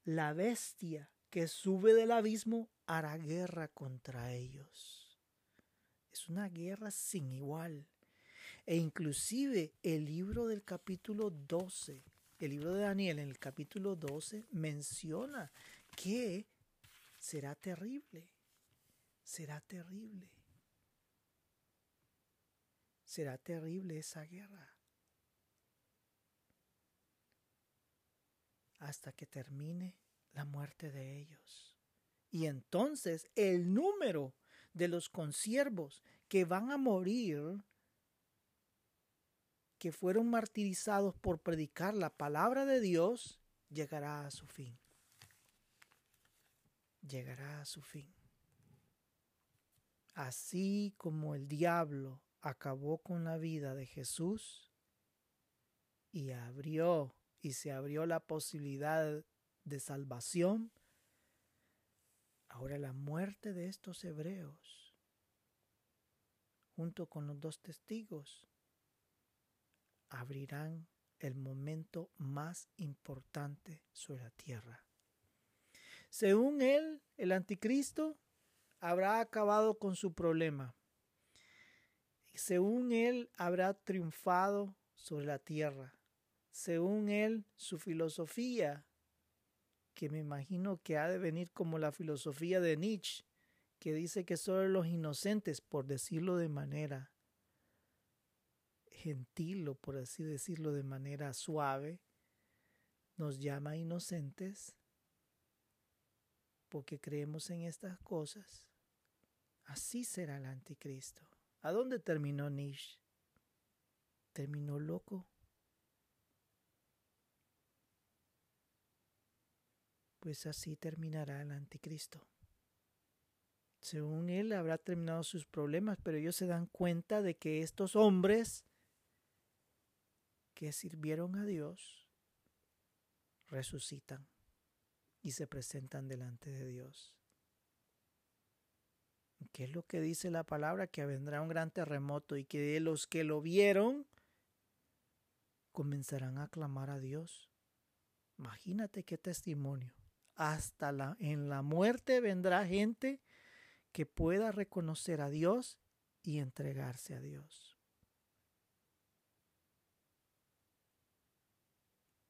la bestia que sube del abismo hará guerra contra ellos. Es una guerra sin igual. E inclusive el libro del capítulo 12, el libro de Daniel en el capítulo 12 menciona que será terrible, será terrible, será terrible esa guerra. hasta que termine la muerte de ellos. Y entonces el número de los consiervos que van a morir que fueron martirizados por predicar la palabra de Dios llegará a su fin. Llegará a su fin. Así como el diablo acabó con la vida de Jesús y abrió y se abrió la posibilidad de salvación, ahora la muerte de estos hebreos, junto con los dos testigos, abrirán el momento más importante sobre la tierra. Según él, el anticristo habrá acabado con su problema. Según él, habrá triunfado sobre la tierra. Según él, su filosofía, que me imagino que ha de venir como la filosofía de Nietzsche, que dice que solo los inocentes, por decirlo de manera gentil o por así decirlo de manera suave, nos llama inocentes porque creemos en estas cosas. Así será el anticristo. ¿A dónde terminó Nietzsche? Terminó loco. Pues así terminará el anticristo. Según él habrá terminado sus problemas, pero ellos se dan cuenta de que estos hombres que sirvieron a Dios resucitan y se presentan delante de Dios. ¿Qué es lo que dice la palabra? Que vendrá un gran terremoto y que los que lo vieron comenzarán a clamar a Dios. Imagínate qué testimonio. Hasta la, en la muerte vendrá gente que pueda reconocer a Dios y entregarse a Dios.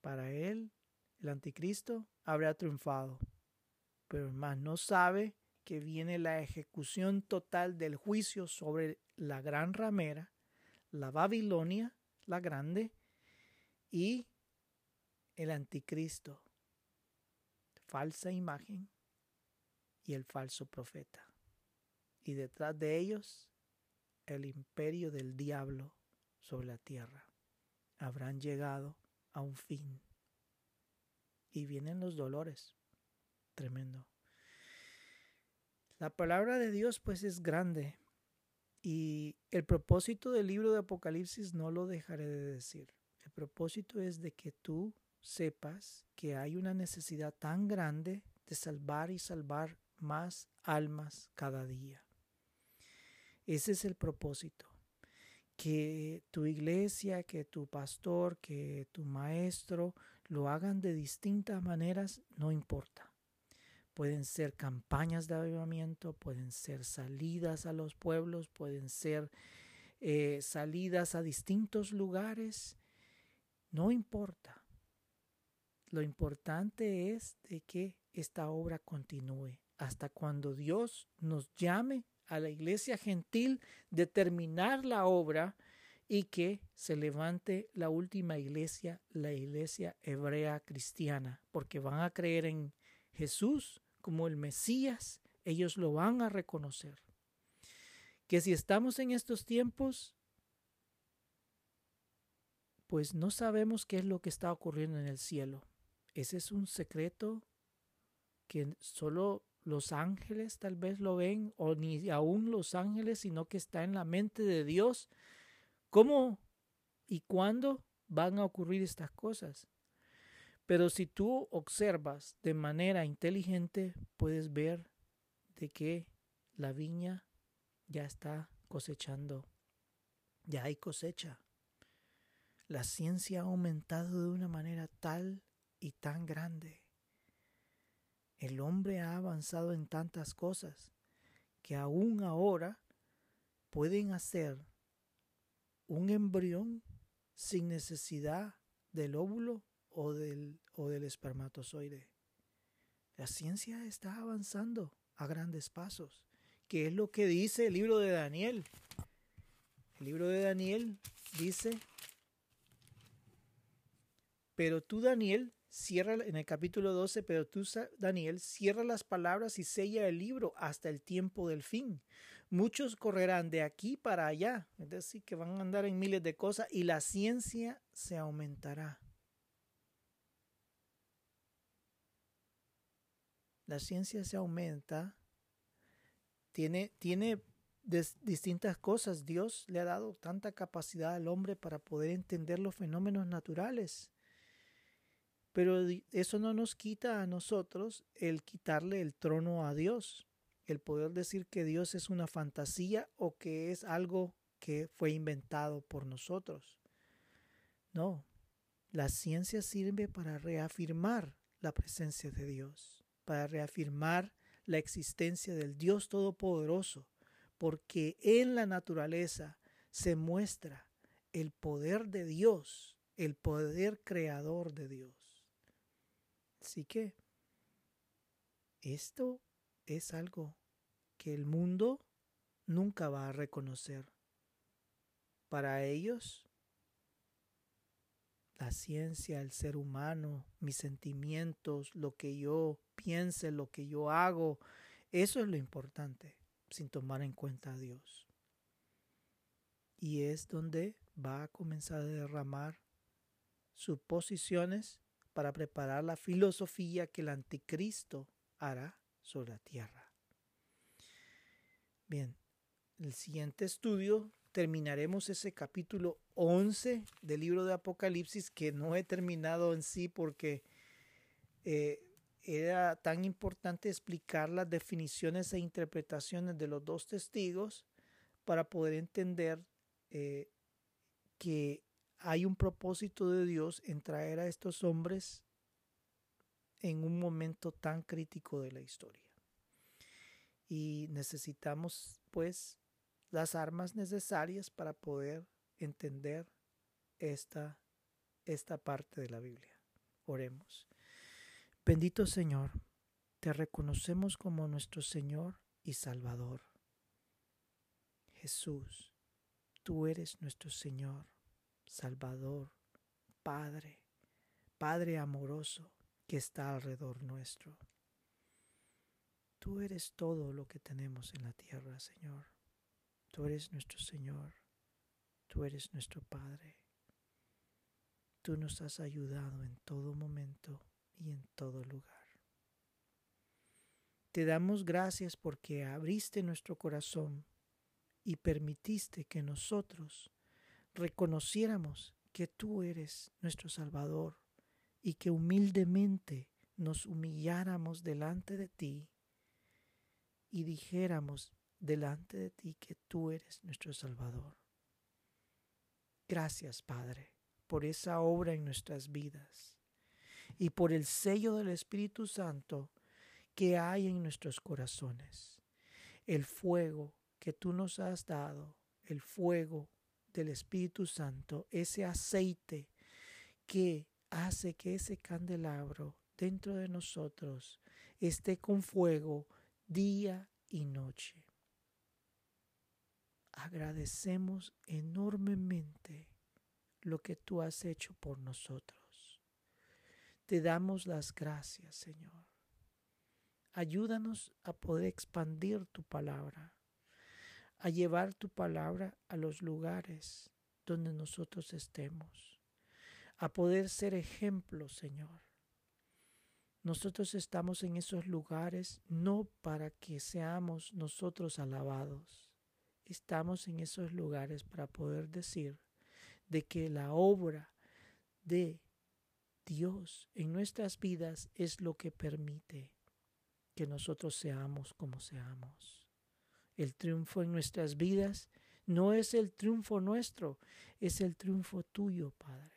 Para él, el anticristo habrá triunfado, pero más no sabe que viene la ejecución total del juicio sobre la gran ramera, la Babilonia, la grande, y el anticristo, falsa imagen y el falso profeta. Y detrás de ellos, el imperio del diablo sobre la tierra. Habrán llegado a un fin. Y vienen los dolores. Tremendo. La palabra de Dios pues es grande y el propósito del libro de Apocalipsis no lo dejaré de decir. El propósito es de que tú sepas que hay una necesidad tan grande de salvar y salvar más almas cada día. Ese es el propósito. Que tu iglesia, que tu pastor, que tu maestro lo hagan de distintas maneras, no importa. Pueden ser campañas de avivamiento, pueden ser salidas a los pueblos, pueden ser eh, salidas a distintos lugares. No importa. Lo importante es de que esta obra continúe hasta cuando Dios nos llame a la iglesia gentil de terminar la obra y que se levante la última iglesia, la iglesia hebrea cristiana, porque van a creer en Jesús como el Mesías, ellos lo van a reconocer. Que si estamos en estos tiempos, pues no sabemos qué es lo que está ocurriendo en el cielo. Ese es un secreto que solo los ángeles tal vez lo ven, o ni aún los ángeles, sino que está en la mente de Dios. ¿Cómo y cuándo van a ocurrir estas cosas? Pero si tú observas de manera inteligente, puedes ver de que la viña ya está cosechando. Ya hay cosecha. La ciencia ha aumentado de una manera tal y tan grande. El hombre ha avanzado en tantas cosas que aún ahora pueden hacer un embrión sin necesidad del óvulo o del, o del espermatozoide. La ciencia está avanzando a grandes pasos, que es lo que dice el libro de Daniel. El libro de Daniel dice, pero tú Daniel, cierra en el capítulo 12, pero tú Daniel, cierra las palabras y sella el libro hasta el tiempo del fin. Muchos correrán de aquí para allá, es decir, que van a andar en miles de cosas y la ciencia se aumentará. La ciencia se aumenta, tiene, tiene distintas cosas. Dios le ha dado tanta capacidad al hombre para poder entender los fenómenos naturales. Pero eso no nos quita a nosotros el quitarle el trono a Dios, el poder decir que Dios es una fantasía o que es algo que fue inventado por nosotros. No, la ciencia sirve para reafirmar la presencia de Dios para reafirmar la existencia del Dios Todopoderoso, porque en la naturaleza se muestra el poder de Dios, el poder creador de Dios. Así que esto es algo que el mundo nunca va a reconocer. Para ellos, la ciencia, el ser humano, mis sentimientos, lo que yo piense, lo que yo hago, eso es lo importante, sin tomar en cuenta a Dios. Y es donde va a comenzar a derramar suposiciones para preparar la filosofía que el anticristo hará sobre la tierra. Bien, el siguiente estudio terminaremos ese capítulo 11 del libro de Apocalipsis que no he terminado en sí porque eh, era tan importante explicar las definiciones e interpretaciones de los dos testigos para poder entender eh, que hay un propósito de Dios en traer a estos hombres en un momento tan crítico de la historia. Y necesitamos pues las armas necesarias para poder entender esta, esta parte de la Biblia. Oremos. Bendito Señor, te reconocemos como nuestro Señor y Salvador. Jesús, tú eres nuestro Señor, Salvador, Padre, Padre amoroso que está alrededor nuestro. Tú eres todo lo que tenemos en la tierra, Señor. Tú eres nuestro Señor, tú eres nuestro Padre. Tú nos has ayudado en todo momento y en todo lugar. Te damos gracias porque abriste nuestro corazón y permitiste que nosotros reconociéramos que tú eres nuestro Salvador y que humildemente nos humilláramos delante de ti y dijéramos, delante de ti que tú eres nuestro Salvador. Gracias, Padre, por esa obra en nuestras vidas y por el sello del Espíritu Santo que hay en nuestros corazones. El fuego que tú nos has dado, el fuego del Espíritu Santo, ese aceite que hace que ese candelabro dentro de nosotros esté con fuego día y noche agradecemos enormemente lo que tú has hecho por nosotros. Te damos las gracias, Señor. Ayúdanos a poder expandir tu palabra, a llevar tu palabra a los lugares donde nosotros estemos, a poder ser ejemplos, Señor. Nosotros estamos en esos lugares no para que seamos nosotros alabados, estamos en esos lugares para poder decir de que la obra de Dios en nuestras vidas es lo que permite que nosotros seamos como seamos. El triunfo en nuestras vidas no es el triunfo nuestro, es el triunfo tuyo, Padre.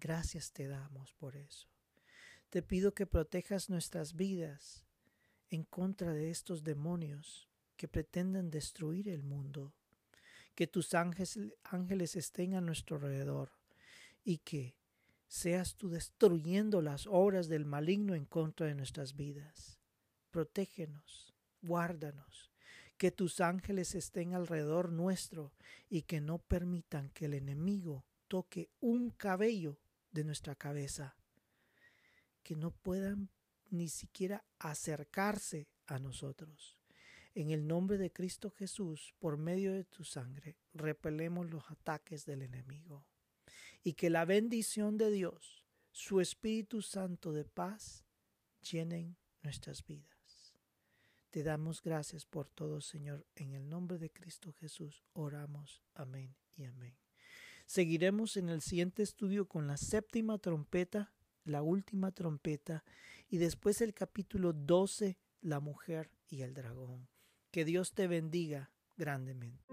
Gracias te damos por eso. Te pido que protejas nuestras vidas en contra de estos demonios que pretenden destruir el mundo. Que tus ángeles, estén a nuestro alrededor y que seas tú destruyendo las obras del maligno en contra de nuestras vidas. Protégenos, guárdanos, que tus ángeles estén alrededor nuestro y que no permitan que el enemigo toque un cabello de nuestra cabeza, que no puedan ni siquiera acercarse a nosotros. En el nombre de Cristo Jesús, por medio de tu sangre, repelemos los ataques del enemigo. Y que la bendición de Dios, su Espíritu Santo de paz, llenen nuestras vidas. Te damos gracias por todo, Señor. En el nombre de Cristo Jesús oramos. Amén y amén. Seguiremos en el siguiente estudio con la séptima trompeta, la última trompeta, y después el capítulo 12, la mujer y el dragón. Que Dios te bendiga grandemente.